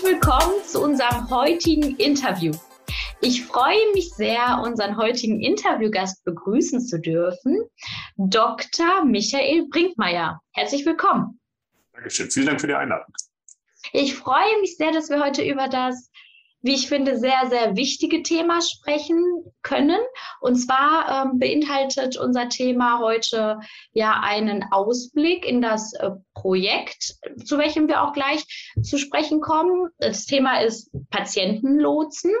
Herzlich willkommen zu unserem heutigen Interview. Ich freue mich sehr, unseren heutigen Interviewgast begrüßen zu dürfen, Dr. Michael Brinkmeier. Herzlich willkommen. Dankeschön. Vielen Dank für die Einladung. Ich freue mich sehr, dass wir heute über das wie ich finde, sehr, sehr wichtige Thema sprechen können. Und zwar ähm, beinhaltet unser Thema heute ja einen Ausblick in das äh, Projekt, zu welchem wir auch gleich zu sprechen kommen. Das Thema ist Patientenlotsen.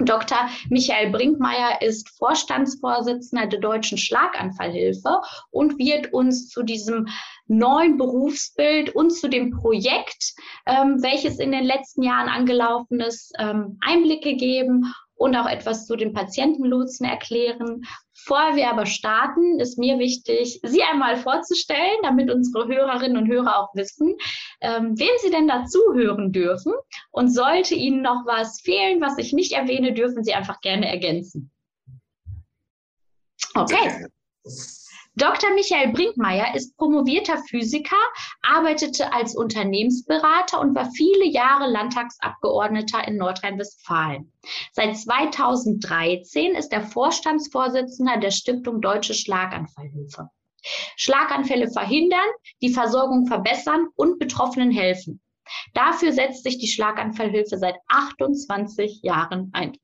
Dr. Michael Brinkmeier ist Vorstandsvorsitzender der Deutschen Schlaganfallhilfe und wird uns zu diesem neuen Berufsbild und zu dem Projekt, ähm, welches in den letzten Jahren angelaufen ist, ähm, Einblicke geben und auch etwas zu den Patientenlotsen erklären. Bevor wir aber starten, ist mir wichtig, Sie einmal vorzustellen, damit unsere Hörerinnen und Hörer auch wissen, ähm, wem Sie denn dazu hören dürfen. Und sollte Ihnen noch was fehlen, was ich nicht erwähne, dürfen Sie einfach gerne ergänzen. Okay. Dr. Michael Brinkmeier ist promovierter Physiker, arbeitete als Unternehmensberater und war viele Jahre Landtagsabgeordneter in Nordrhein-Westfalen. Seit 2013 ist er Vorstandsvorsitzender der Stiftung Deutsche Schlaganfallhilfe. Schlaganfälle verhindern, die Versorgung verbessern und Betroffenen helfen. Dafür setzt sich die Schlaganfallhilfe seit 28 Jahren ein.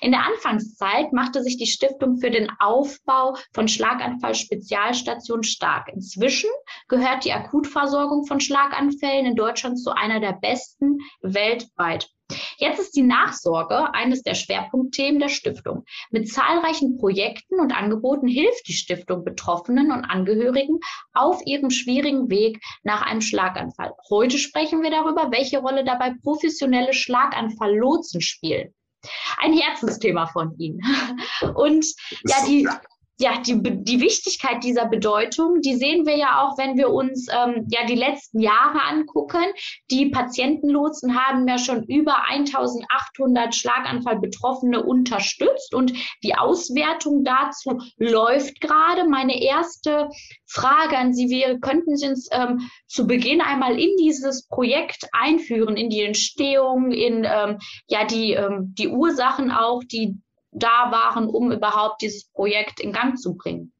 In der Anfangszeit machte sich die Stiftung für den Aufbau von Schlaganfall-Spezialstationen stark. Inzwischen gehört die Akutversorgung von Schlaganfällen in Deutschland zu einer der besten weltweit. Jetzt ist die Nachsorge eines der Schwerpunktthemen der Stiftung. Mit zahlreichen Projekten und Angeboten hilft die Stiftung Betroffenen und Angehörigen auf ihrem schwierigen Weg nach einem Schlaganfall. Heute sprechen wir darüber, welche Rolle dabei professionelle Schlaganfalllotsen spielen ein Herzensthema von Ihnen. Und ja, die, ja, die, die Wichtigkeit dieser Bedeutung, die sehen wir ja auch, wenn wir uns ähm, ja die letzten Jahre angucken. Die Patientenlotsen haben ja schon über 1800 Schlaganfallbetroffene unterstützt und die Auswertung dazu läuft gerade. Meine erste Frage an Sie wäre, könnten Sie uns ähm, zu Beginn einmal in dieses Projekt einführen, in die Entstehung, in ähm, ja die, ähm, die Ursachen auch, die da waren, um überhaupt dieses Projekt in Gang zu bringen?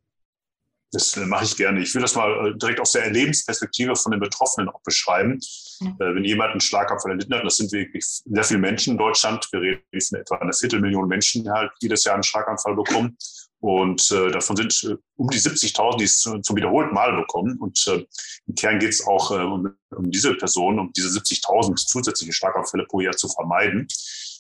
Das äh, mache ich gerne. Ich will das mal äh, direkt aus der Erlebensperspektive von den Betroffenen auch beschreiben. Äh, wenn jemand einen Schlaganfall erlitten hat, das sind wirklich sehr viele Menschen in Deutschland, wir reden von etwa einer Viertelmillion Menschen, die halt jedes Jahr einen Schlaganfall bekommen. Und äh, davon sind äh, um die 70.000, die es zum wiederholten Mal bekommen. Und äh, im Kern geht es auch um, um, diese Personen, um diese 70.000 zusätzliche Schlaganfälle pro Jahr zu vermeiden.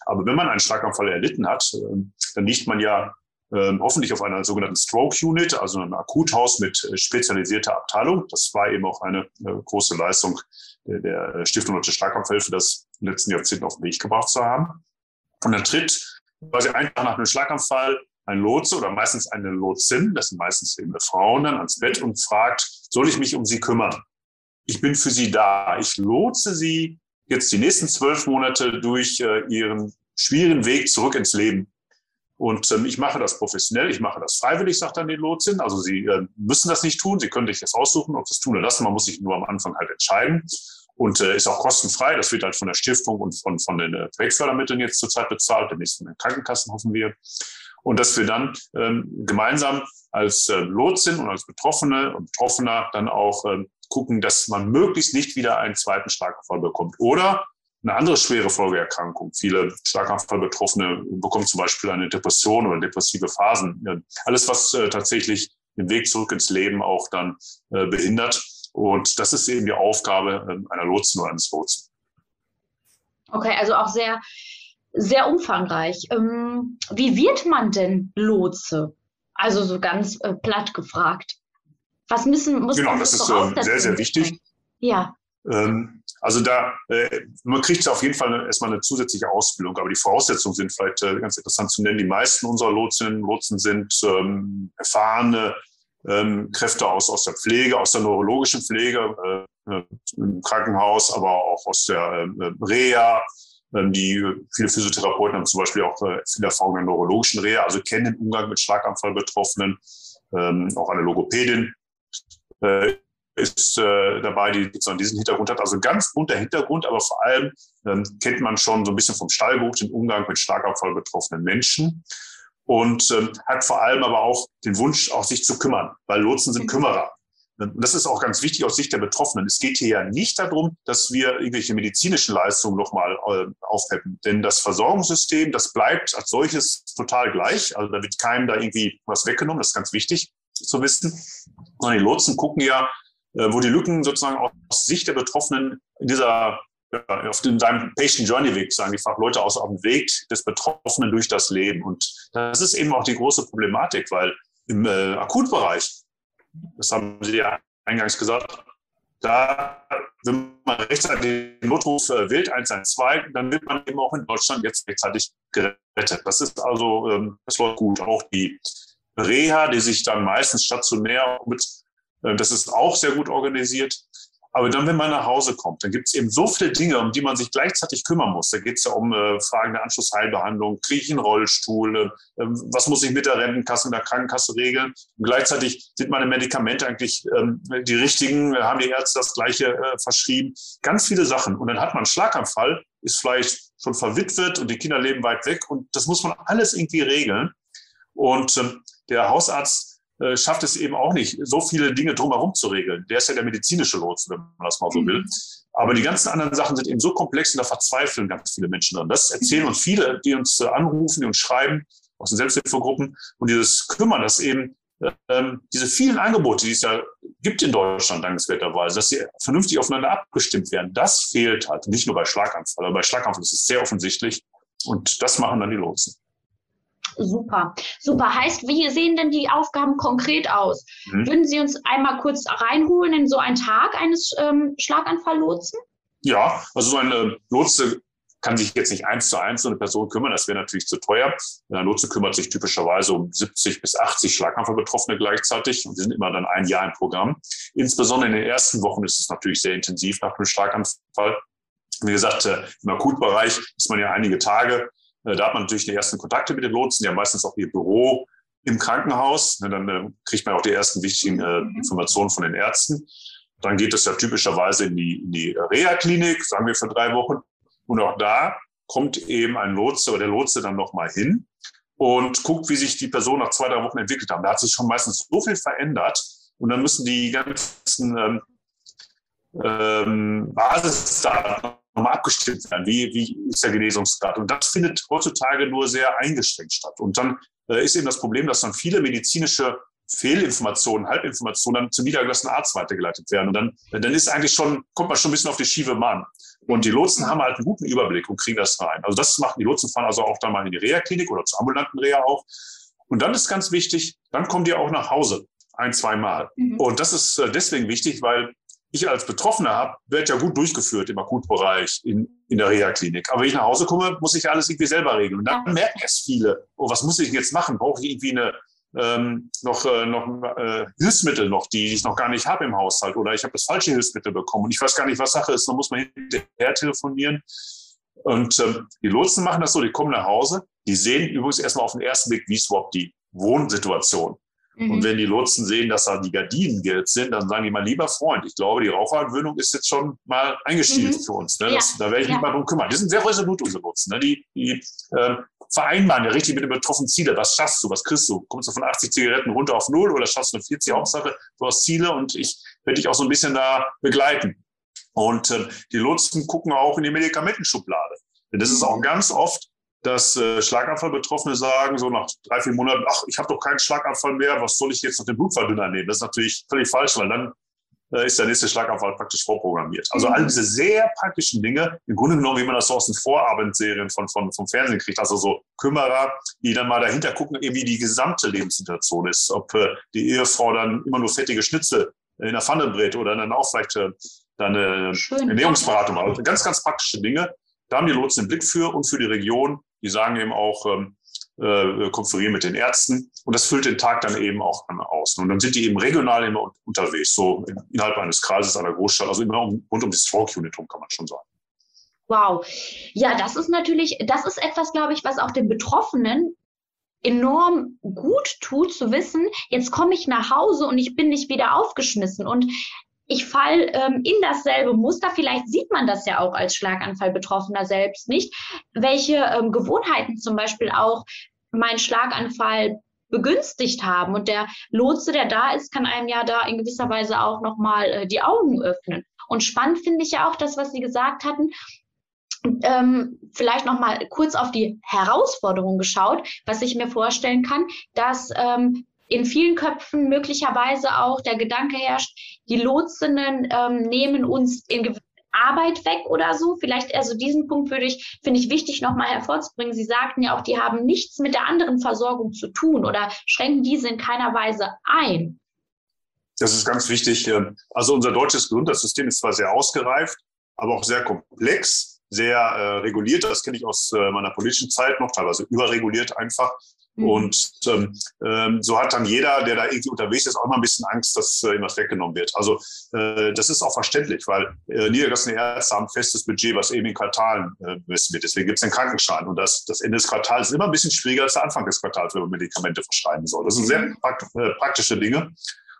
Aber wenn man einen Schlaganfall erlitten hat, ähm, dann liegt man ja ähm, hoffentlich auf einer sogenannten Stroke Unit, also einem Akuthaus mit äh, spezialisierter Abteilung. Das war eben auch eine äh, große Leistung der Stiftung Deutsche Schlaganfallhilfe, das in den letzten Jahrzehnten auf den Weg gebracht zu haben. Und dann tritt quasi einfach nach einem Schlaganfall ein Lotse oder meistens eine Lotsin, das sind meistens eben Frauen, dann ans Bett und fragt, soll ich mich um sie kümmern? Ich bin für sie da. Ich lotse sie jetzt die nächsten zwölf Monate durch äh, ihren schwierigen Weg zurück ins Leben. Und ähm, ich mache das professionell, ich mache das freiwillig, sagt dann die Lotsin. Also Sie äh, müssen das nicht tun, Sie können sich das aussuchen, ob Sie es tun oder lassen. Man muss sich nur am Anfang halt entscheiden. Und äh, ist auch kostenfrei. Das wird halt von der Stiftung und von, von den äh, Projektfördermitteln jetzt zurzeit bezahlt, demnächst von den Krankenkassen hoffen wir. Und dass wir dann ähm, gemeinsam als äh, Lotsin und als Betroffene und Betroffener dann auch ähm, gucken, dass man möglichst nicht wieder einen zweiten Schlaganfall bekommt. Oder eine andere schwere Folgeerkrankung. Viele Schlaganfallbetroffene bekommen zum Beispiel eine Depression oder depressive Phasen. Alles, was äh, tatsächlich den Weg zurück ins Leben auch dann äh, behindert. Und das ist eben die Aufgabe äh, einer Lotsen oder eines Lotsen. Okay, also auch sehr, sehr umfangreich. Ähm, wie wird man denn Lotse? Also so ganz äh, platt gefragt. Was müssen muss Genau, das ist äh, sehr, sehr wichtig. Ja. Ähm, also da, äh, man kriegt auf jeden Fall erstmal eine zusätzliche Ausbildung, aber die Voraussetzungen sind vielleicht äh, ganz interessant zu nennen. Die meisten unserer Lotsinnen und Lotsen sind ähm, erfahrene ähm, Kräfte aus, aus der Pflege, aus der neurologischen Pflege, äh, im Krankenhaus, aber auch aus der äh, Reha. Ähm, die viele Physiotherapeuten haben zum Beispiel auch äh, viel Erfahrung in der neurologischen Reha, also kennen den Umgang mit Schlaganfallbetroffenen, ähm, auch eine Logopädin. Äh, ist äh, dabei, die sozusagen diesen Hintergrund hat. Also ganz bunter Hintergrund, aber vor allem ähm, kennt man schon so ein bisschen vom Stallbuch den Umgang mit Schlagabfall betroffenen Menschen und ähm, hat vor allem aber auch den Wunsch, auch sich zu kümmern, weil Lotsen sind. Kümmerer. Und das ist auch ganz wichtig aus Sicht der Betroffenen. Es geht hier ja nicht darum, dass wir irgendwelche medizinischen Leistungen nochmal äh. Denn das Versorgungssystem, das bleibt als solches total gleich. Also da wird keinem da irgendwie was weggenommen. Das ist ganz wichtig zu wissen. Sondern die Lotsen gucken ja, äh, wo die Lücken sozusagen aus Sicht der Betroffenen in dieser ja, auf seinem Patient Journey Weg, sagen die Fachleute, aus auf dem Weg des Betroffenen durch das Leben. Und das ist eben auch die große Problematik, weil im äh, Akutbereich, das haben Sie ja eingangs gesagt, da, wenn man rechtzeitig den Notruf äh, wählt, 112, dann wird man eben auch in Deutschland jetzt rechtzeitig gerettet. Das ist also, ähm, das läuft gut. Auch die Reha, die sich dann meistens stationär mit äh, das ist auch sehr gut organisiert. Aber dann, wenn man nach Hause kommt, dann gibt es eben so viele Dinge, um die man sich gleichzeitig kümmern muss. Da geht es ja um äh, Fragen der Anschlussheilbehandlung, kriege ich einen Rollstuhl, äh, was muss ich mit der Rentenkasse und der Krankenkasse regeln. Und gleichzeitig sind meine Medikamente eigentlich ähm, die richtigen, haben die Ärzte das gleiche äh, verschrieben. Ganz viele Sachen. Und dann hat man einen Schlaganfall, ist vielleicht schon verwitwet und die Kinder leben weit weg. Und das muss man alles irgendwie regeln. Und ähm, der Hausarzt äh, schafft es eben auch nicht, so viele Dinge drumherum zu regeln. Der ist ja der medizinische Lotse, wenn man das mal so will. Aber die ganzen anderen Sachen sind eben so komplex und da verzweifeln ganz viele Menschen dran. Das erzählen uns viele, die uns äh, anrufen, die uns schreiben aus den Selbsthilfegruppen. Und dieses Kümmern, dass eben ähm, diese vielen Angebote, die es ja gibt in Deutschland dankenswerterweise, dass sie vernünftig aufeinander abgestimmt werden, das fehlt halt. Nicht nur bei Schlaganfall, aber bei Schlaganfall ist es sehr offensichtlich. Und das machen dann die Lotsen. Super, super. Heißt, wie sehen denn die Aufgaben konkret aus? Mhm. Würden Sie uns einmal kurz reinholen in so einen Tag eines ähm, Schlaganfalllotsen? Ja, also so eine Lotse kann sich jetzt nicht eins zu eins um eine Person kümmern, das wäre natürlich zu teuer. Ein Lotse kümmert sich typischerweise um 70 bis 80 Schlaganfallbetroffene gleichzeitig und die sind immer dann ein Jahr im Programm. Insbesondere in den ersten Wochen ist es natürlich sehr intensiv nach einem Schlaganfall. Wie gesagt, äh, im Akutbereich ist man ja einige Tage äh, da hat man natürlich die ersten Kontakte mit den Lotsen, die haben meistens auch ihr Büro im Krankenhaus. Ne, dann äh, kriegt man auch die ersten wichtigen äh, Informationen von den Ärzten. Dann geht es ja typischerweise in die, in die Reha-Klinik, sagen wir für drei Wochen. Und auch da kommt eben ein Lotse oder der Lotse dann nochmal hin und guckt, wie sich die Person nach zwei, drei Wochen entwickelt haben. Da hat sich schon meistens so viel verändert. Und dann müssen die ganzen ähm, ähm, Basisdaten nochmal abgestimmt werden. Wie, wie ist der Genesungsgrad? Und das findet heutzutage nur sehr eingeschränkt statt. Und dann äh, ist eben das Problem, dass dann viele medizinische Fehlinformationen, Halbinformationen dann zum niedergelassenen Arzt weitergeleitet werden. Und dann, dann ist eigentlich schon, kommt man schon ein bisschen auf die schiefe Bahn. Und die Lotsen haben halt einen guten Überblick und kriegen das rein. Also das machen die Lotsen fahren also auch dann mal in die Reha-Klinik oder zur ambulanten Reha auch. Und dann ist ganz wichtig, dann kommen die auch nach Hause ein, zwei Mal. Mhm. Und das ist äh, deswegen wichtig, weil ich als Betroffener habe, werde ja gut durchgeführt im Akutbereich, in, in der Reha-Klinik. Aber wenn ich nach Hause komme, muss ich alles irgendwie selber regeln. Und dann merken es viele, oh, was muss ich jetzt machen? Brauche ich irgendwie eine, ähm, noch, äh, noch äh, Hilfsmittel noch, die ich noch gar nicht habe im Haushalt oder ich habe das falsche Hilfsmittel bekommen und ich weiß gar nicht, was Sache ist, dann muss man hinterher telefonieren. Und ähm, die Lotsen machen das so, die kommen nach Hause, die sehen übrigens erstmal auf den ersten Blick, wie ist überhaupt die Wohnsituation. Mhm. Und wenn die Lotsen sehen, dass da die Gardinen gelb sind, dann sagen die mal, lieber Freund, ich glaube, die Raucherentwöhnung ist jetzt schon mal eingestielt mhm. für uns. Ne? Das, ja. Da werde ich mich mal drum kümmern. Die sind sehr resolut, unsere Lotsen. Ne? Die, die äh, vereinbaren ja richtig mit den betroffenen Ziele. Was schaffst du? Was kriegst du? Kommst du von 80 Zigaretten runter auf null oder schaffst du eine 40? Hauptsache, du hast Ziele und ich werde dich auch so ein bisschen da begleiten. Und äh, die Lotsen gucken auch in die Medikamentenschublade. Denn das ist auch mhm. ganz oft dass äh, Schlaganfallbetroffene sagen, so nach drei, vier Monaten, ach, ich habe doch keinen Schlaganfall mehr, was soll ich jetzt noch den Blutverdünner nehmen? Das ist natürlich völlig falsch, weil dann äh, ist der nächste Schlaganfall praktisch vorprogrammiert. Also all diese sehr praktischen Dinge, im Grunde genommen, wie man das so aus den Vorabendserien von, von, vom Fernsehen kriegt, also so Kümmerer, die dann mal dahinter gucken, wie die gesamte Lebenssituation ist. Ob äh, die Ehefrau dann immer nur fettige Schnitzel in der Pfanne brät oder dann auch vielleicht äh, dann eine Schön, Ernährungsberatung. Also ganz, ganz praktische Dinge. Da haben die Lotsen den Blick für und für die Region die sagen eben auch, ähm, äh, konferieren mit den Ärzten und das füllt den Tag dann eben auch an aus. Und dann sind die eben regional immer unterwegs, so innerhalb eines Kreises einer Großstadt, also immer rund um die Stroke Unit rum, kann man schon sagen. Wow. Ja, das ist natürlich, das ist etwas, glaube ich, was auch den Betroffenen enorm gut tut, zu wissen, jetzt komme ich nach Hause und ich bin nicht wieder aufgeschmissen. Und ich falle ähm, in dasselbe Muster. Vielleicht sieht man das ja auch als Schlaganfallbetroffener selbst nicht, welche ähm, Gewohnheiten zum Beispiel auch mein Schlaganfall begünstigt haben. Und der Lotse, der da ist, kann einem ja da in gewisser Weise auch nochmal äh, die Augen öffnen. Und spannend finde ich ja auch das, was Sie gesagt hatten, ähm, vielleicht noch mal kurz auf die Herausforderung geschaut, was ich mir vorstellen kann, dass ähm, in vielen Köpfen möglicherweise auch der Gedanke herrscht, die Lotsinnen ähm, nehmen uns in Arbeit weg oder so. Vielleicht also diesen Punkt würde ich, finde ich wichtig nochmal hervorzubringen. Sie sagten ja auch, die haben nichts mit der anderen Versorgung zu tun oder schränken diese in keiner Weise ein. Das ist ganz wichtig. Also unser deutsches Gesundheitssystem ist zwar sehr ausgereift, aber auch sehr komplex, sehr äh, reguliert. Das kenne ich aus äh, meiner politischen Zeit noch, teilweise überreguliert einfach. Mhm. Und ähm, ähm, so hat dann jeder, der da irgendwie unterwegs ist, auch mal ein bisschen Angst, dass äh, ihm was weggenommen wird. Also äh, das ist auch verständlich, weil äh, niedergelassene Ärzte haben ein festes Budget, was eben in Quartalen äh, bemessen wird. Deswegen gibt es den Krankenschein. Und das, das Ende des Quartals ist immer ein bisschen schwieriger als der Anfang des Quartals, wenn man Medikamente verschreiben soll. Das sind sehr prakt äh, praktische Dinge.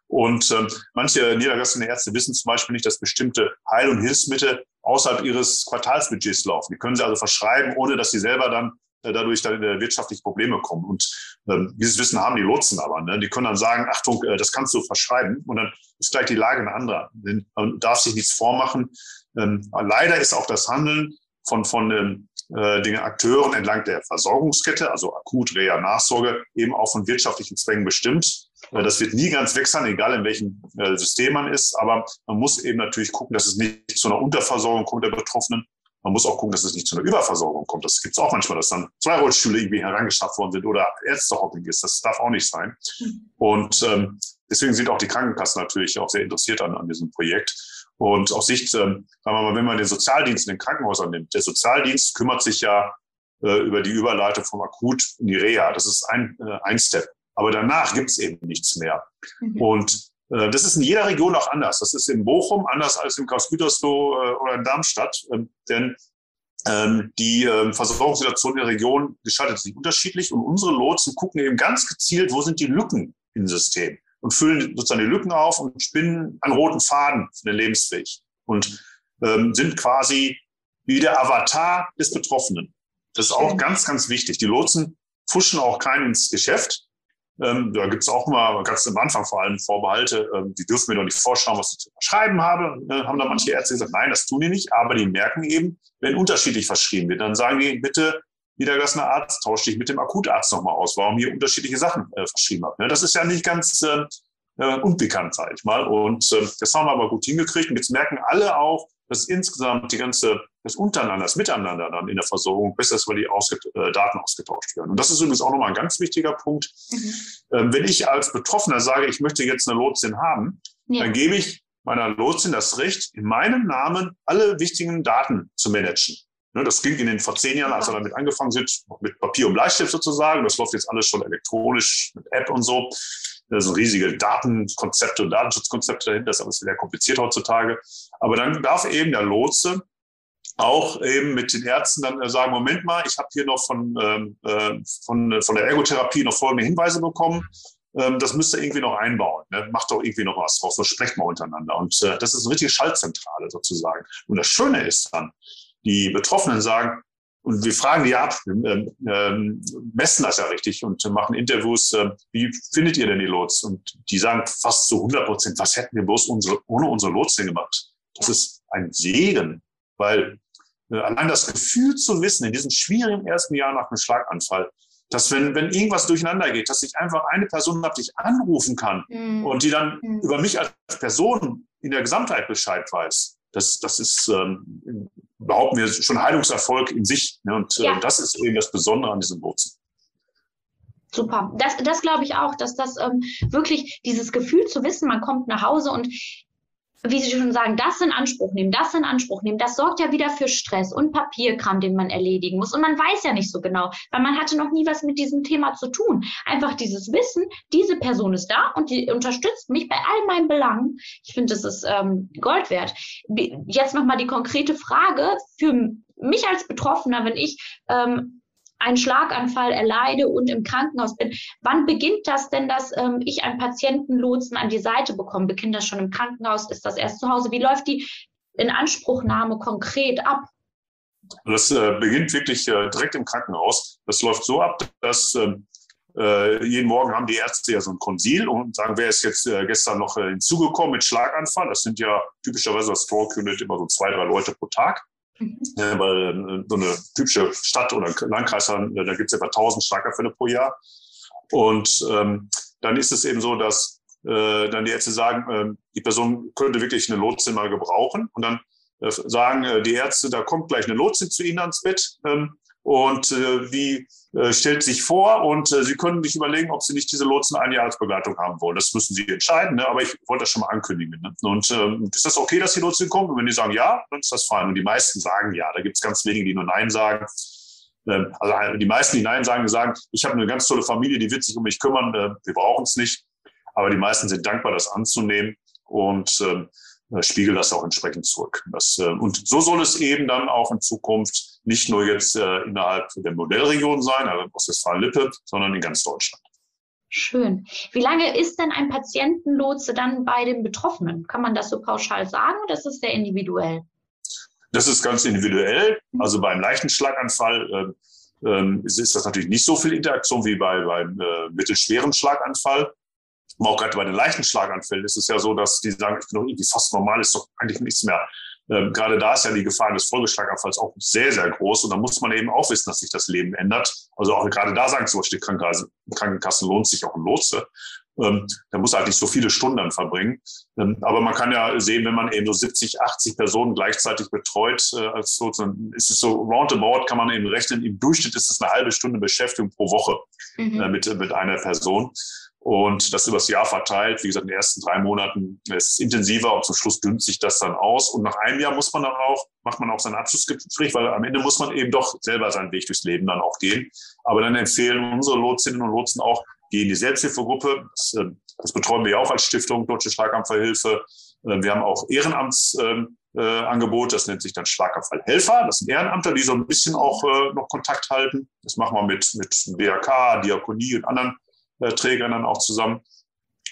Und ähm, manche niedergelassene Ärzte wissen zum Beispiel nicht, dass bestimmte Heil- und Hilfsmittel außerhalb ihres Quartalsbudgets laufen. Die können sie also verschreiben, ohne dass sie selber dann dadurch dann äh, wirtschaftliche Probleme kommen. Und ähm, dieses Wissen haben die Lotsen aber. Ne? Die können dann sagen, Achtung, äh, das kannst du verschreiben. Und dann ist gleich die Lage eine andere. Man darf sich nichts vormachen. Ähm, leider ist auch das Handeln von, von ähm, äh, den Akteuren entlang der Versorgungskette, also akut, Reha, Nachsorge, eben auch von wirtschaftlichen Zwängen bestimmt. Äh, das wird nie ganz weg sein, egal in welchem äh, System man ist. Aber man muss eben natürlich gucken, dass es nicht zu einer Unterversorgung kommt der Betroffenen, man muss auch gucken, dass es nicht zu einer Überversorgung kommt. Das gibt es auch manchmal, dass dann zwei Rollstühle irgendwie herangeschafft worden sind oder Ärztehopping ist. Das darf auch nicht sein. Und ähm, deswegen sind auch die Krankenkassen natürlich auch sehr interessiert an, an diesem Projekt. Und aus Sicht, ähm, sagen wir mal, wenn man den Sozialdienst in den Krankenhäusern nimmt, der Sozialdienst kümmert sich ja äh, über die Überleitung vom Akut in die Reha. Das ist ein, äh, ein Step. Aber danach gibt es eben nichts mehr. Mhm. Und das ist in jeder Region auch anders. Das ist in Bochum anders als in Karlsgütersloh äh, oder in Darmstadt. Ähm, denn ähm, die ähm, Versorgungssituation der Region gestaltet sich unterschiedlich und unsere Lotsen gucken eben ganz gezielt, wo sind die Lücken im System und füllen sozusagen die Lücken auf und spinnen einen roten Faden für den Lebensweg und sind quasi wie der Avatar des Betroffenen. Das ist auch ganz, ganz wichtig. Die Lotsen fuschen auch keinen ins Geschäft, ähm, da gibt es auch mal ganz am Anfang vor allem Vorbehalte, ähm, die dürfen mir doch nicht vorschauen, was ich zu verschreiben habe. Äh, haben da manche Ärzte gesagt, nein, das tun die nicht, aber die merken eben, wenn unterschiedlich verschrieben wird, dann sagen die, bitte, niedergelassener Arzt, tausche dich mit dem Akutarzt nochmal aus, warum ihr unterschiedliche Sachen äh, verschrieben habt. Ne? Das ist ja nicht ganz äh, äh unbekannt, sage ich mal. Und äh, das haben wir aber gut hingekriegt. Und jetzt merken alle auch, dass insgesamt die ganze, das Untereinander, das Miteinander dann in der Versorgung besser ist, weil die ausge, äh, Daten ausgetauscht werden. Und das ist übrigens auch nochmal ein ganz wichtiger Punkt. Mhm. Ähm, wenn ich als Betroffener sage, ich möchte jetzt eine Lotsin haben, ja. dann gebe ich meiner Lotsin das Recht, in meinem Namen alle wichtigen Daten zu managen. Ne, das ging in den vor zehn Jahren, als wir damit angefangen sind, mit Papier und Bleistift sozusagen. Das läuft jetzt alles schon elektronisch mit App und so. Da sind riesige Datenkonzepte und Datenschutzkonzepte dahinter. Das ist alles sehr kompliziert heutzutage. Aber dann darf eben der Lotse auch eben mit den Ärzten dann sagen, Moment mal, ich habe hier noch von, ähm, äh, von, von der Ergotherapie noch folgende Hinweise bekommen. Ähm, das müsst ihr irgendwie noch einbauen. Ne? Macht doch irgendwie noch was draus, so sprecht mal untereinander. Und äh, das ist eine richtige Schaltzentrale sozusagen. Und das Schöne ist dann, die Betroffenen sagen, und wir fragen die ab, ähm, ähm, messen das ja richtig und machen Interviews. Äh, wie findet ihr denn die Lots? Und die sagen fast zu 100 Prozent, was hätten wir bloß unsere, ohne unsere Lotsen gemacht? Das ist ein Segen, weil äh, allein das Gefühl zu wissen, in diesem schwierigen ersten Jahr nach einem Schlaganfall, dass wenn, wenn irgendwas durcheinander geht, dass ich einfach eine Person habe, die ich anrufen kann mhm. und die dann mhm. über mich als Person in der Gesamtheit Bescheid weiß, das, das ist, ähm, behaupten wir, schon Heilungserfolg in sich. Ne? Und äh, ja. das ist eben das Besondere an diesem Wurzeln. Super. Das, das glaube ich auch, dass das ähm, wirklich dieses Gefühl zu wissen, man kommt nach Hause und wie Sie schon sagen, das in Anspruch nehmen, das in Anspruch nehmen, das sorgt ja wieder für Stress und Papierkram, den man erledigen muss. Und man weiß ja nicht so genau, weil man hatte noch nie was mit diesem Thema zu tun. Einfach dieses Wissen, diese Person ist da und die unterstützt mich bei all meinen Belangen. Ich finde, das ist ähm, Gold wert. Jetzt nochmal die konkrete Frage für mich als Betroffener, wenn ich ähm, einen Schlaganfall erleide und im Krankenhaus bin. Wann beginnt das denn, dass ähm, ich einen Patientenlotsen an die Seite bekomme? Beginnt das schon im Krankenhaus? Ist das erst zu Hause? Wie läuft die Inanspruchnahme konkret ab? Das äh, beginnt wirklich äh, direkt im Krankenhaus. Das läuft so ab, dass ähm, äh, jeden Morgen haben die Ärzte ja so ein Konsil und sagen, wer ist jetzt äh, gestern noch äh, hinzugekommen mit Schlaganfall. Das sind ja typischerweise das Stroke Unit immer so zwei, drei Leute pro Tag. Mhm. Ja, weil äh, so eine typische Stadt oder Landkreis, da gibt es etwa 1000 Schlaganfälle pro Jahr. Und ähm, dann ist es eben so, dass äh, dann die Ärzte sagen, äh, die Person könnte wirklich eine Lotsin mal gebrauchen. Und dann äh, sagen äh, die Ärzte, da kommt gleich eine Lotsin zu Ihnen ans Bett. Ähm, und äh, die äh, stellt sich vor und äh, Sie können sich überlegen, ob Sie nicht diese Lotsen eine Jahresbegleitung haben wollen. Das müssen Sie entscheiden, ne? aber ich wollte das schon mal ankündigen. Ne? Und ähm, ist das okay, dass die Lotsen kommen? Und wenn die sagen ja, dann ist das fein. Und die meisten sagen ja. Da gibt es ganz wenige, die nur Nein sagen. Ähm, also äh, die meisten, die Nein sagen, sagen, ich habe eine ganz tolle Familie, die wird sich um mich kümmern, äh, wir brauchen es nicht. Aber die meisten sind dankbar, das anzunehmen. Und ähm, äh, spiegelt das auch entsprechend zurück. Das, äh, und so soll es eben dann auch in Zukunft nicht nur jetzt äh, innerhalb der Modellregion sein, also Ostwestfalen-Lippe, sondern in ganz Deutschland. Schön. Wie lange ist denn ein Patientenlotse dann bei den Betroffenen? Kann man das so pauschal sagen oder ist das sehr individuell? Das ist ganz individuell. Also beim leichten Schlaganfall äh, äh, ist das natürlich nicht so viel Interaktion wie bei, beim äh, mittelschweren Schlaganfall. Aber auch gerade bei den leichten Schlaganfällen ist es ja so, dass die sagen, ich bin doch irgendwie fast normal, ist doch eigentlich nichts mehr. Ähm, gerade da ist ja die Gefahr des Folgeschlaganfalls auch sehr, sehr groß. Und da muss man eben auch wissen, dass sich das Leben ändert. Also auch gerade da sagen zum Beispiel die Krankenkassen, Krankenkassen lohnt sich auch ein Lotse. Ähm, da muss er halt nicht so viele Stunden dann verbringen. Ähm, aber man kann ja sehen, wenn man eben so 70, 80 Personen gleichzeitig betreut äh, als Lotse, dann ist es so roundabout, kann man eben rechnen, im Durchschnitt ist es eine halbe Stunde Beschäftigung pro Woche mhm. äh, mit, mit einer Person und das übers Jahr verteilt. Wie gesagt, in den ersten drei Monaten ist es intensiver und zum Schluss dünnt sich das dann aus. Und nach einem Jahr muss man dann auch, macht man auch sein Abschlussgespräch, weil am Ende muss man eben doch selber seinen Weg durchs Leben dann auch gehen. Aber dann empfehlen unsere Lotsinnen und Lotsen auch, geh in die Selbsthilfegruppe. Das, äh, das betreuen wir ja auch als Stiftung Deutsche Schlaganfallhilfe. Äh, wir haben auch Ehrenamtsangebote, ähm, das nennt sich dann Schlaganfallhelfer. Das sind Ehrenamter, die so ein bisschen auch äh, noch Kontakt halten. Das machen wir mit, mit BRK, Diakonie und anderen Trägern dann auch zusammen.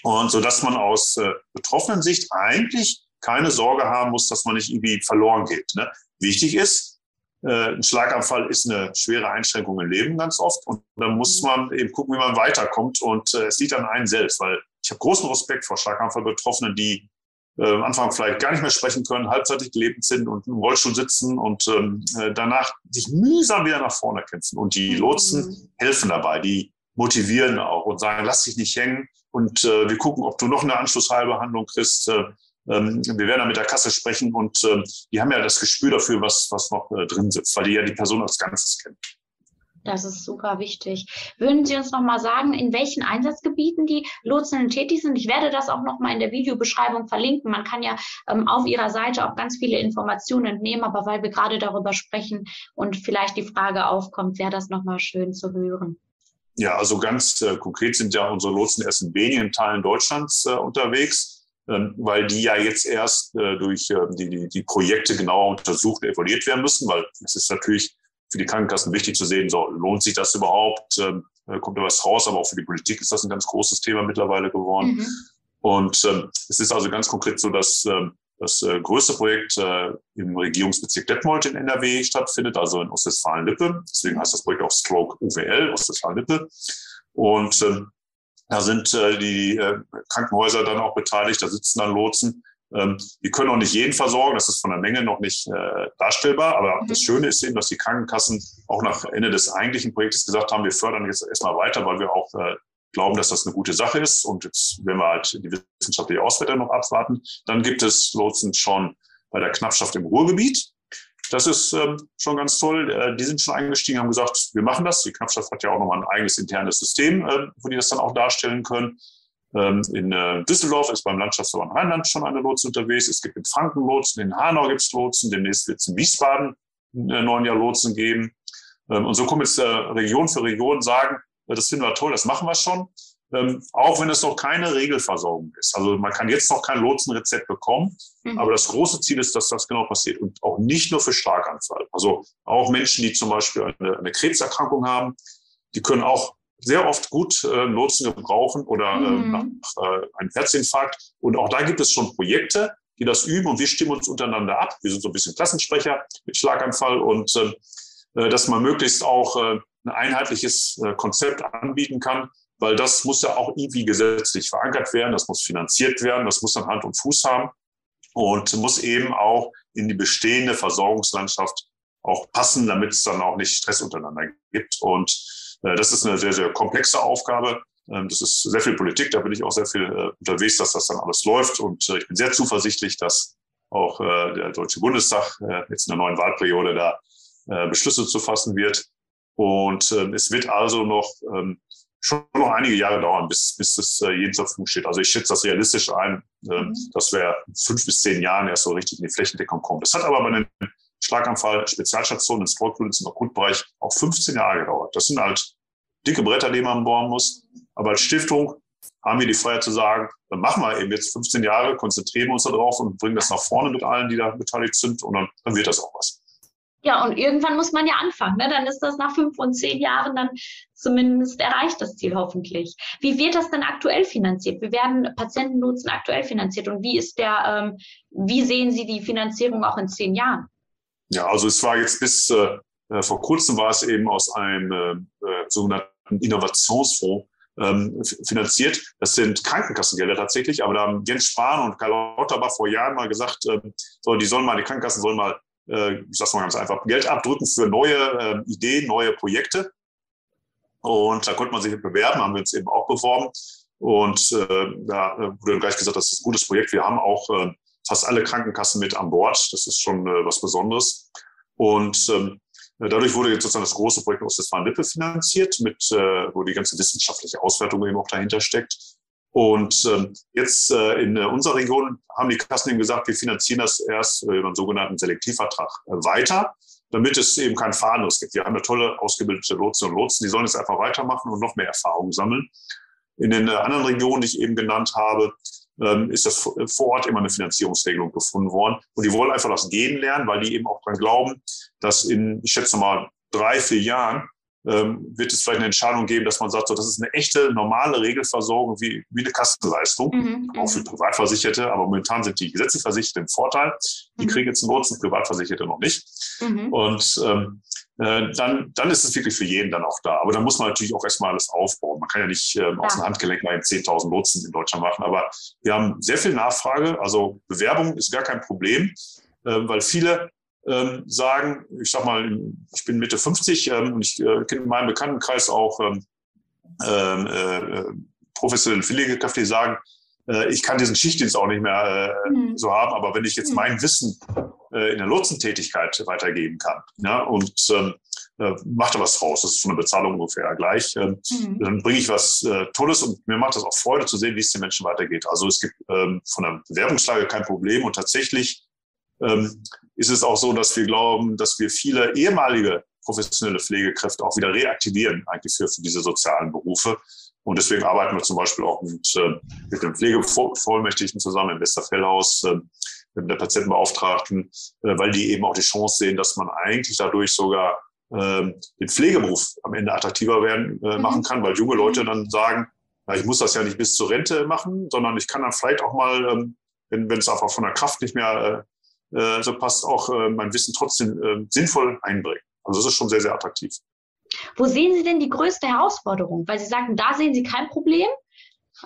Und so dass man aus äh, betroffenen Sicht eigentlich keine Sorge haben muss, dass man nicht irgendwie verloren geht. Ne? Wichtig ist, äh, ein Schlaganfall ist eine schwere Einschränkung im Leben ganz oft. Und dann muss man eben gucken, wie man weiterkommt. Und äh, es liegt an einem selbst, weil ich habe großen Respekt vor Schlaganfallbetroffenen, die äh, am Anfang vielleicht gar nicht mehr sprechen können, halbzeitig gelebt sind und im Rollstuhl sitzen und ähm, äh, danach sich mühsam wieder nach vorne kämpfen. Und die Lotsen mhm. helfen dabei. Die motivieren auch und sagen, lass dich nicht hängen und äh, wir gucken, ob du noch eine Anschlussheilbehandlung kriegst. Äh, ähm, wir werden dann mit der Kasse sprechen und äh, die haben ja das Gespür dafür, was, was noch äh, drin sitzt, weil die ja die Person als Ganzes kennen. Das ist super wichtig. Würden Sie uns noch mal sagen, in welchen Einsatzgebieten die Lotsinnen tätig sind? Ich werde das auch noch mal in der Videobeschreibung verlinken. Man kann ja ähm, auf Ihrer Seite auch ganz viele Informationen entnehmen, aber weil wir gerade darüber sprechen und vielleicht die Frage aufkommt, wäre das noch mal schön zu hören. Ja, also ganz äh, konkret sind ja unsere Lotsen erst in wenigen Teilen Deutschlands äh, unterwegs, ähm, weil die ja jetzt erst äh, durch äh, die, die, die Projekte genauer untersucht, evaluiert werden müssen, weil es ist natürlich für die Krankenkassen wichtig zu sehen, so lohnt sich das überhaupt, ähm, äh, kommt da was raus, aber auch für die Politik ist das ein ganz großes Thema mittlerweile geworden. Mhm. Und ähm, es ist also ganz konkret so, dass ähm, das äh, größte Projekt äh, im Regierungsbezirk Detmold in NRW stattfindet, also in Ostwestfalen-Lippe. Deswegen heißt das Projekt auch Stroke UWL, Ostwestfalen-Lippe. Und äh, da sind äh, die äh, Krankenhäuser dann auch beteiligt, da sitzen dann Lotsen. Ähm, die können auch nicht jeden versorgen, das ist von der Menge noch nicht äh, darstellbar. Aber mhm. das Schöne ist eben, dass die Krankenkassen auch nach Ende des eigentlichen Projektes gesagt haben, wir fördern jetzt erstmal weiter, weil wir auch äh, glauben, dass das eine gute Sache ist. Und jetzt, wenn wir halt die wissenschaftliche Auswertung noch abwarten, dann gibt es Lotsen schon bei der Knappschaft im Ruhrgebiet. Das ist ähm, schon ganz toll. Äh, die sind schon eingestiegen, haben gesagt, wir machen das. Die Knappschaft hat ja auch nochmal ein eigenes internes System, äh, wo die das dann auch darstellen können. Ähm, in äh, Düsseldorf ist beim Landschaftsverband Rheinland schon eine Lotse unterwegs. Es gibt in Franken Lotsen, in Hanau gibt es Lotsen, demnächst wird es in Wiesbaden äh, neuen Jahr Lotsen geben. Ähm, und so kommen jetzt äh, Region für Region sagen, das finden wir toll, das machen wir schon. ähm, auch wenn es noch keine Regelversorgung ist. Also man kann jetzt noch kein Lotsenrezept bekommen, mhm. aber das große Ziel ist, dass das genau passiert und auch nicht nur für Starkanfall. Also auch Menschen, die zum Beispiel eine, eine Krebserkrankung haben, die können auch sehr oft gut äh, Lotsen gebrauchen oder äh, mhm. nach äh, einem Herzinfarkt. Und auch da gibt es schon Projekte, die das üben und wir stimmen uns untereinander ab. Wir sind so ein bisschen Klassensprecher mit Schlaganfall und ähm, äh, dass man möglichst auch äh, ein einheitliches äh, Konzept anbieten kann, weil das muss ja auch irgendwie gesetzlich verankert werden, das muss finanziert werden, das muss dann Hand und Fuß haben und muss eben auch in die bestehende Versorgungslandschaft auch passen, damit es dann auch nicht Stress untereinander gibt. Und äh, das ist eine sehr, sehr komplexe Aufgabe. Ähm, das ist sehr viel Politik, da bin ich auch sehr viel äh, unterwegs, dass das dann alles läuft. Und ich bin sehr zuversichtlich, dass auch der Deutsche Bundestag jetzt in der neuen Wahlperiode da Beschlüsse zu fassen wird. Und ähm, es wird also noch ähm, schon noch einige Jahre dauern, bis, bis das äh, jedem zur Verfügung steht. Also ich schätze das realistisch ein, äh, mhm. dass wir fünf bis zehn Jahren erst so richtig in die Flächendeckung kommen. Das hat aber bei den Schlaganfall-Spezialstationen im Stroke im Akutbereich auch 15 Jahre gedauert. Das sind halt dicke Bretter, die man bohren muss. Aber als Stiftung haben wir die Freiheit zu sagen, dann machen wir eben jetzt 15 Jahre, konzentrieren wir uns darauf und bringen das nach vorne mit allen, die da beteiligt sind und dann, dann wird das auch was. Ja, und irgendwann muss man ja anfangen. Ne? Dann ist das nach fünf und zehn Jahren dann zumindest erreicht das Ziel hoffentlich. Wie wird das denn aktuell finanziert? Wie werden Patientennutzen aktuell finanziert und wie ist der, ähm, wie sehen Sie die Finanzierung auch in zehn Jahren? Ja, also es war jetzt bis äh, äh vor kurzem war es eben aus einem äh, äh sogenannten Innovationsfonds ähm, finanziert. Das sind Krankenkassengelder tatsächlich, aber da haben Jens Spahn und Karl Lauterbach vor Jahren mal gesagt, äh, so, die sollen mal, die Krankenkassen sollen mal äh, ich sage mal ganz einfach, Geld abdrücken für neue äh, Ideen, neue Projekte. Und da konnte man sich bewerben, haben wir uns eben auch beworben. Und äh, da wurde gleich gesagt, das ist ein gutes Projekt. Wir haben auch äh, fast alle Krankenkassen mit an Bord. Das ist schon äh, was Besonderes. Und ähm, dadurch wurde jetzt sozusagen das große Projekt Ostwestfalen-Lippe finanziert, mit, äh, wo die ganze wissenschaftliche Auswertung eben auch dahinter steckt. Und ähm, jetzt äh, in äh, unserer Region haben die Kassen eben gesagt, wir finanzieren das erst äh, über einen sogenannten Selektivvertrag äh, weiter, damit es eben kein Fahnenriss gibt. Wir haben eine tolle ausgebildete Lotsen und Lotsen, die sollen jetzt einfach weitermachen und noch mehr Erfahrung sammeln. In den äh, anderen Regionen, die ich eben genannt habe, ähm, ist das vor Ort immer eine Finanzierungsregelung gefunden worden. Und die wollen einfach das Gehen lernen, weil die eben auch daran glauben, dass in, ich schätze mal, drei, vier Jahren ähm, wird es vielleicht eine Entscheidung geben, dass man sagt, so, das ist eine echte normale Regelversorgung wie, wie eine Kassenleistung, mhm. auch für mhm. Privatversicherte. Aber momentan sind die gesetzlich im Vorteil. Die mhm. kriegen jetzt einen Nutzen, Privatversicherte noch nicht. Mhm. Und ähm, äh, dann, dann ist es wirklich für jeden dann auch da. Aber dann muss man natürlich auch erstmal alles aufbauen. Man kann ja nicht ähm, ja. aus dem Handgelenk mal 10.000 Nutzen in Deutschland machen. Aber wir haben sehr viel Nachfrage. Also Bewerbung ist gar kein Problem, äh, weil viele ähm, sagen, ich sag mal, ich bin Mitte 50 ähm, und ich äh, kenne in meinem Bekanntenkreis auch ähm, ähm, äh, äh, professionelle Pflegekräfte, die sagen, äh, ich kann diesen Schichtdienst auch nicht mehr äh, mhm. so haben, aber wenn ich jetzt mhm. mein Wissen äh, in der Lotsentätigkeit weitergeben kann ja, und ähm, äh, macht da was raus, das ist von der Bezahlung ungefähr gleich, ähm, mhm. dann bringe ich was Tolles und mir macht das auch Freude zu sehen, wie es den Menschen weitergeht. Also es gibt ähm, von der Bewerbungslage kein Problem und tatsächlich ähm, ist es auch so, dass wir glauben, dass wir viele ehemalige professionelle Pflegekräfte auch wieder reaktivieren, eigentlich für, für diese sozialen Berufe. Und deswegen arbeiten wir zum Beispiel auch mit, äh, mit dem Pflegevollmächtigten zusammen im Westerfellhaus, äh, mit der Patientenbeauftragten, äh, weil die eben auch die Chance sehen, dass man eigentlich dadurch sogar ähm, den Pflegeberuf am Ende attraktiver werden äh, mhm. machen kann, weil junge Leute dann sagen, na, ich muss das ja nicht bis zur Rente machen, sondern ich kann dann vielleicht auch mal, ähm, wenn, wenn es einfach von der Kraft nicht mehr äh, so passt auch äh, mein Wissen trotzdem äh, sinnvoll einbringen. Also das ist schon sehr, sehr attraktiv. Wo sehen Sie denn die größte Herausforderung? Weil Sie sagten, da sehen Sie kein Problem.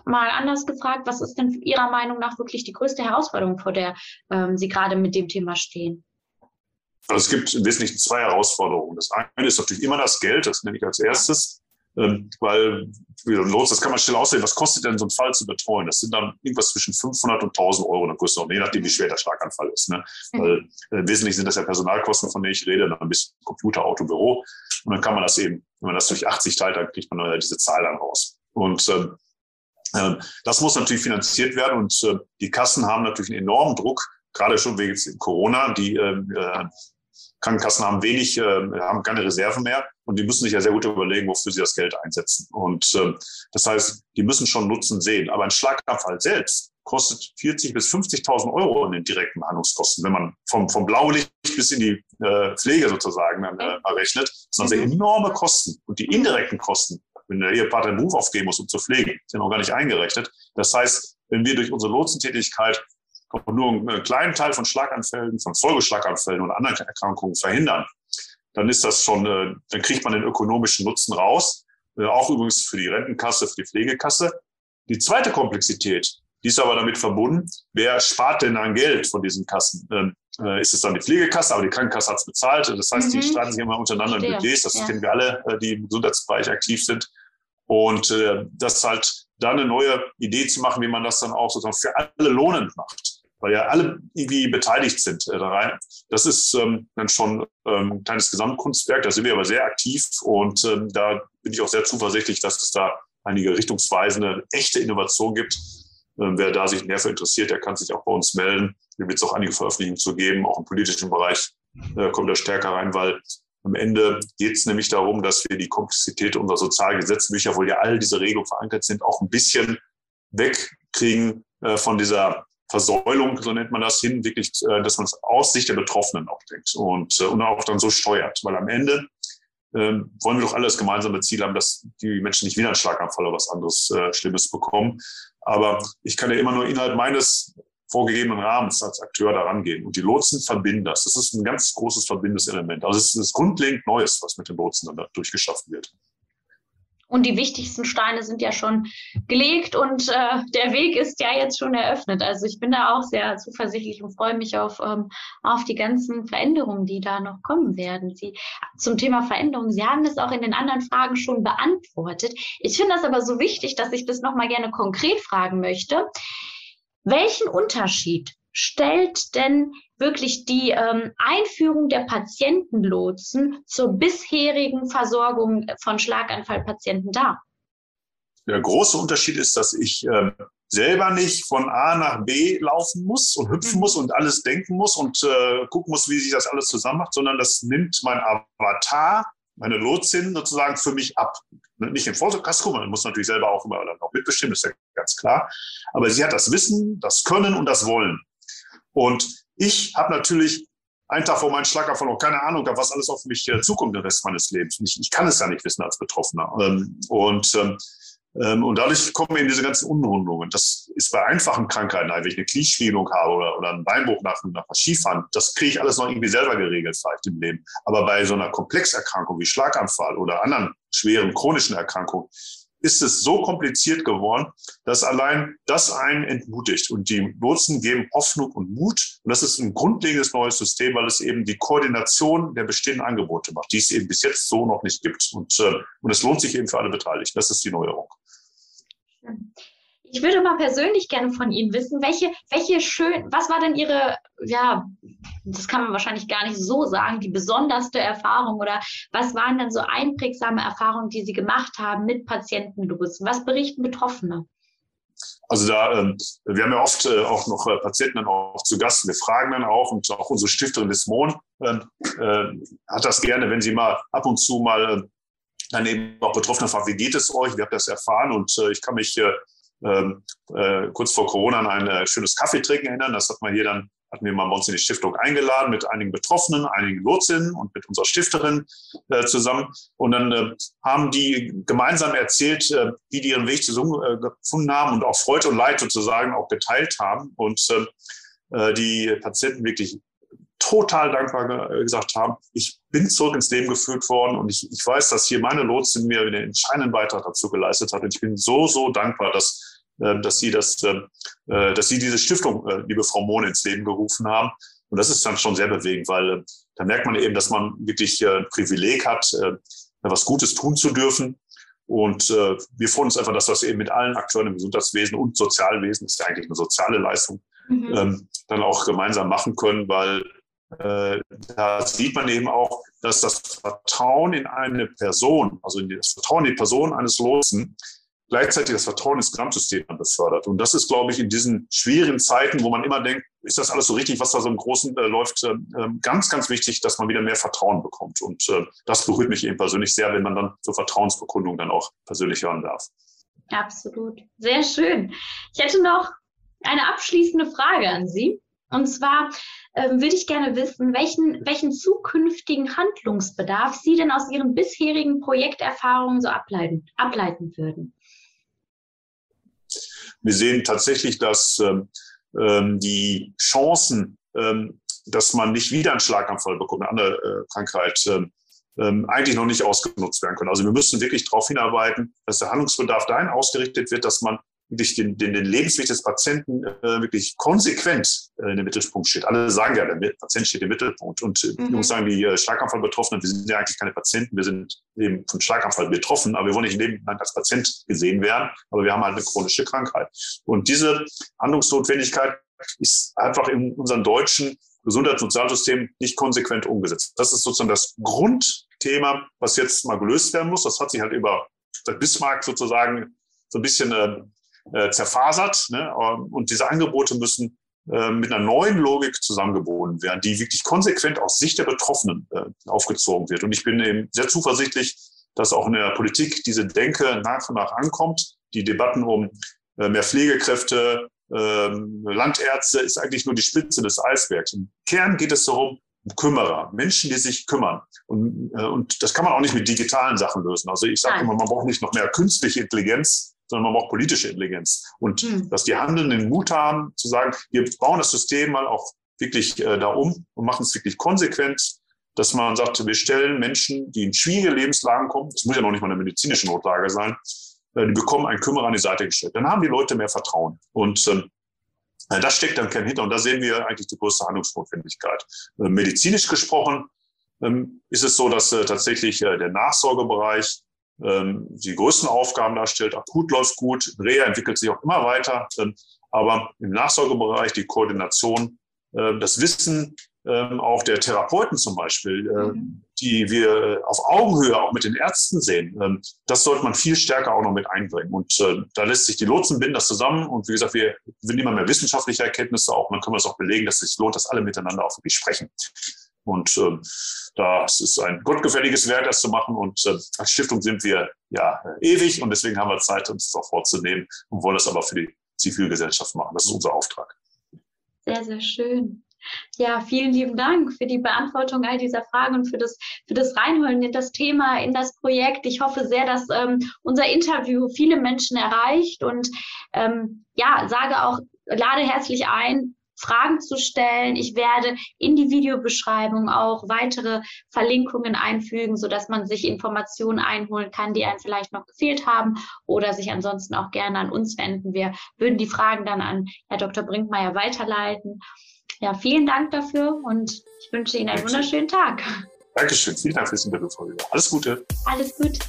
Mal anders gefragt, was ist denn Ihrer Meinung nach wirklich die größte Herausforderung, vor der ähm, Sie gerade mit dem Thema stehen? Also es gibt im Wesentlichen zwei Herausforderungen. Das eine ist natürlich immer das Geld, das nenne ich als erstes. Ähm, weil, wie los, das kann man schnell aussehen, was kostet denn so ein Fall zu betreuen? Das sind dann irgendwas zwischen 500 und 1000 Euro, dann kostet auch, je nachdem, wie schwer der Schlaganfall ist. Ne? Mhm. Weil äh, wesentlich sind das ja Personalkosten, von denen ich rede, dann ein bisschen Computer, Auto, Büro. Und dann kann man das eben, wenn man das durch 80 teilt, dann kriegt man äh, diese Zahl dann raus. Und ähm, äh, das muss natürlich finanziert werden und äh, die Kassen haben natürlich einen enormen Druck, gerade schon wegen Corona, die ähm, äh, Krankenkassen haben wenig, äh, haben keine Reserve mehr und die müssen sich ja sehr gut überlegen, wofür sie das Geld einsetzen. Und äh, das heißt, die müssen schon Nutzen sehen. Aber ein Schlaganfall selbst kostet 40.000 bis 50.000 Euro in den direkten Behandlungskosten. Wenn man vom, vom Blaulicht bis in die äh, Pflege sozusagen dann, äh, errechnet, das sind also enorme Kosten. Und die indirekten Kosten, wenn der Ehepartner den Beruf aufgeben muss, um zu pflegen, sind noch gar nicht eingerechnet. Das heißt, wenn wir durch unsere Lotsentätigkeit nur einen kleinen Teil von Schlaganfällen, von Folgeschlaganfällen und anderen Erkrankungen verhindern, dann ist das schon, äh, dann kriegt man den ökonomischen Nutzen raus. Äh, auch übrigens für die Rentenkasse, für die Pflegekasse. Die zweite Komplexität, die ist aber damit verbunden, wer spart denn an Geld von diesen Kassen? Ähm, äh, ist es dann die Pflegekasse, aber die Krankenkasse hat es bezahlt. Das heißt, mhm. die streiten sich immer untereinander in Budgets. Das ja. kennen wir alle, äh, die im Gesundheitsbereich aktiv sind. Und äh, das halt da eine neue Idee zu machen, wie man das dann auch sozusagen für alle lohnend macht, weil ja alle irgendwie beteiligt sind äh, da rein. Das ist ähm, dann schon ähm, ein kleines Gesamtkunstwerk. Da sind wir aber sehr aktiv und ähm, da bin ich auch sehr zuversichtlich, dass es da einige richtungsweisende, echte Innovation gibt. Ähm, wer da sich näher für interessiert, der kann sich auch bei uns melden. Hier wird es auch einige Veröffentlichungen zu geben, auch im politischen Bereich äh, kommt er stärker rein, weil am Ende geht es nämlich darum, dass wir die Komplexität unserer Sozialgesetzbücher, wo ja all diese Regelungen verankert sind, auch ein bisschen wegkriegen äh, von dieser Versäulung, so nennt man das hin, wirklich, äh, dass man es aus Sicht der Betroffenen auch denkt und, äh, und auch dann so steuert. Weil am Ende ähm, wollen wir doch alle das gemeinsame Ziel haben, dass die Menschen nicht wieder einen Schlaganfall oder was anderes äh, Schlimmes bekommen. Aber ich kann ja immer nur innerhalb meines vorgegebenen Rahmens als Akteur daran gehen. Und die Lotsen verbinden das. Das ist ein ganz großes verbindendes Element. Also es ist grundlegend Neues, was mit den Lotsen dann durchgeschafft wird. Und die wichtigsten Steine sind ja schon gelegt und äh, der Weg ist ja jetzt schon eröffnet. Also ich bin da auch sehr zuversichtlich und freue mich auf, ähm, auf die ganzen Veränderungen, die da noch kommen werden. Sie, zum Thema Veränderungen, Sie haben das auch in den anderen Fragen schon beantwortet. Ich finde das aber so wichtig, dass ich das nochmal gerne konkret fragen möchte. Welchen Unterschied stellt denn wirklich die ähm, Einführung der Patientenlotsen zur bisherigen Versorgung von Schlaganfallpatienten dar? Der große Unterschied ist, dass ich äh, selber nicht von A nach B laufen muss und hüpfen mhm. muss und alles denken muss und äh, gucken muss, wie sich das alles zusammen macht, sondern das nimmt mein Avatar, meine Lotsin sozusagen für mich ab. Nicht im Vollkasko, man muss natürlich selber auch immer dann auch mitbestimmen, ist ja ganz klar. Aber sie hat das Wissen, das Können und das Wollen. Und ich habe natürlich einen Tag vor meinem Schlaganfall noch keine Ahnung, was alles auf mich äh, zukommt den Rest meines Lebens. Ich, ich kann es ja nicht wissen als Betroffener. Ähm, und ähm, ähm, und dadurch kommen eben diese ganzen Unrundungen. Das ist bei einfachen Krankheiten, wenn ich eine Knieschwelung habe oder, oder einen Beinbruch nach, nach Skifahren, das kriege ich alles noch irgendwie selber geregelt vielleicht im Leben. Aber bei so einer Komplexerkrankung wie Schlaganfall oder anderen schweren chronischen Erkrankungen ist es so kompliziert geworden, dass allein das einen entmutigt. Und die Lotsen geben Hoffnung und Mut. Und das ist ein grundlegendes neues System, weil es eben die Koordination der bestehenden Angebote macht, die es eben bis jetzt so noch nicht gibt. Und, äh, und es lohnt sich eben für alle Beteiligten. Das ist die Neuerung. Ich würde mal persönlich gerne von Ihnen wissen, welche, welche schön, was war denn Ihre, ja, das kann man wahrscheinlich gar nicht so sagen, die besonderste Erfahrung oder was waren denn so einprägsame Erfahrungen, die Sie gemacht haben mit Patientenlos? Was berichten Betroffene? Also da, ähm, wir haben ja oft äh, auch noch äh, Patienten dann auch zu Gast. Wir fragen dann auch und auch unsere Stifterin des Mohn äh, hat das gerne, wenn sie mal ab und zu mal äh, dann eben auch Betroffene fragt, wie geht es euch? Wie habt ihr das erfahren? Und ich kann mich äh, ähm, äh, kurz vor Corona an ein äh, schönes Kaffeetrinken erinnern. Das hat man hier dann, hatten wir mal bei uns in die Stiftung eingeladen mit einigen Betroffenen, einigen Lotsinnen und mit unserer Stifterin äh, zusammen. Und dann äh, haben die gemeinsam erzählt, äh, wie die ihren Weg zusammen äh, haben und auch Freude und Leid sozusagen auch geteilt haben. Und äh, die Patienten wirklich total dankbar gesagt haben, ich bin zurück ins Leben geführt worden und ich, ich weiß, dass hier meine Lotsin mir einen entscheidenden Beitrag dazu geleistet hat. Und ich bin so, so dankbar, dass, äh, dass Sie das, äh, äh, dass Sie diese Stiftung, äh, liebe Frau Mohn, ins Leben gerufen haben. Und das ist dann schon sehr bewegend, weil äh, da merkt man eben, dass man wirklich äh, ein Privileg hat, äh, was Gutes tun zu dürfen. Und äh, wir freuen uns einfach, dass wir das eben mit allen Akteuren im Gesundheitswesen und Sozialwesen, das ist ja eigentlich eine soziale Leistung, mhm. ähm, dann auch gemeinsam machen können, weil äh, da sieht man eben auch, dass das Vertrauen in eine Person, also das Vertrauen in die Person eines Lotsen, gleichzeitig das Vertrauen ins Gesamtsystem befördert. Und das ist, glaube ich, in diesen schwierigen Zeiten, wo man immer denkt, ist das alles so richtig, was da so im Großen äh, läuft, äh, ganz, ganz wichtig, dass man wieder mehr Vertrauen bekommt. Und äh, das berührt mich eben persönlich sehr, wenn man dann zur Vertrauensbekundung dann auch persönlich hören darf. Absolut. Sehr schön. Ich hätte noch eine abschließende Frage an Sie. Und zwar ähm, würde ich gerne wissen, welchen, welchen zukünftigen Handlungsbedarf Sie denn aus Ihren bisherigen Projekterfahrungen so ableiten, ableiten würden. Wir sehen tatsächlich, dass ähm, ähm, die Chancen, ähm, dass man nicht wieder einen Schlaganfall bekommt, eine andere äh, Krankheit, ähm, ähm, eigentlich noch nicht ausgenutzt werden können. Also wir müssen wirklich darauf hinarbeiten, dass der Handlungsbedarf dahin ausgerichtet wird, dass man wirklich den, den, den Lebensweg des Patienten äh, wirklich konsequent äh, in den Mittelpunkt steht. Alle sagen ja, der Patient steht im Mittelpunkt. Und äh, mhm. ich muss sagen, die äh, Schlaganfall-Betroffenen, wir sind ja eigentlich keine Patienten, wir sind eben von Schlaganfall betroffen, aber wir wollen nicht im Leben lang als Patient gesehen werden, aber wir haben halt eine chronische Krankheit. Und diese Handlungsnotwendigkeit ist einfach in unserem deutschen Gesundheits- und Sozialsystem nicht konsequent umgesetzt. Das ist sozusagen das Grundthema, was jetzt mal gelöst werden muss. Das hat sich halt über Bismarck sozusagen so ein bisschen äh, äh, zerfasert. Ne? Und diese Angebote müssen äh, mit einer neuen Logik zusammengebunden werden, die wirklich konsequent aus Sicht der Betroffenen äh, aufgezogen wird. Und ich bin eben sehr zuversichtlich, dass auch in der Politik diese Denke nach und nach ankommt. Die Debatten um äh, mehr Pflegekräfte, ähm, Landärzte ist eigentlich nur die Spitze des Eisbergs. Im Kern geht es darum, Kümmerer, Menschen, die sich kümmern. Und, und das kann man auch nicht mit digitalen Sachen lösen. Also ich sage immer, man braucht nicht noch mehr künstliche Intelligenz, sondern man braucht politische Intelligenz. Und mhm. dass die Handelnden Mut haben, zu sagen, wir bauen das System mal auch wirklich äh, da um und machen es wirklich konsequent, dass man sagt, wir stellen Menschen, die in schwierige Lebenslagen kommen, es muss ja noch nicht mal eine medizinische Notlage sein, äh, die bekommen einen Kümmerer an die Seite gestellt. Dann haben die Leute mehr Vertrauen. Und ähm, äh, das steckt dann kein hinter. Und da sehen wir eigentlich die größte Handlungsnotwendigkeit. Äh, medizinisch gesprochen ähm, ist es so, dass äh, tatsächlich der Nachsorgebereich ähm, die größten Aufgaben darstellt. Akut läuft gut, Reha entwickelt sich auch immer weiter, ähm, aber im Nachsorgebereich die Koordination, äh, das Wissen ähm, auch der Therapeuten zum Beispiel, äh, mhm. die wir auf Augenhöhe auch mit den Ärzten sehen, ähm, das sollte man viel stärker auch noch mit einbringen. Und äh, da lässt sich die Lotsen binden das zusammen. Und wie gesagt, wir gewinnen immer mehr wissenschaftliche Erkenntnisse auch. Und dann können wir es auch belegen, dass es sich lohnt, dass alle miteinander auch wirklich sprechen. Und ähm, das ist ein gottgefälliges Werk, das zu machen. Und äh, als Stiftung sind wir ja ewig und deswegen haben wir Zeit, uns das auch vorzunehmen und wollen das aber für die Zivilgesellschaft machen. Das ist unser Auftrag. Sehr, sehr schön. Ja, vielen lieben Dank für die Beantwortung all dieser Fragen und für das, für das Reinholen in das Thema, in das Projekt. Ich hoffe sehr, dass ähm, unser Interview viele Menschen erreicht und ähm, ja, sage auch, lade herzlich ein, Fragen zu stellen. Ich werde in die Videobeschreibung auch weitere Verlinkungen einfügen, sodass man sich Informationen einholen kann, die einem vielleicht noch gefehlt haben oder sich ansonsten auch gerne an uns wenden. Wir würden die Fragen dann an Herr Dr. Brinkmeier weiterleiten. Ja, vielen Dank dafür und ich wünsche Ihnen einen wunderschönen Tag. Dankeschön. Vielen Dank fürs Interview, Frau Alles Gute. Alles Gute.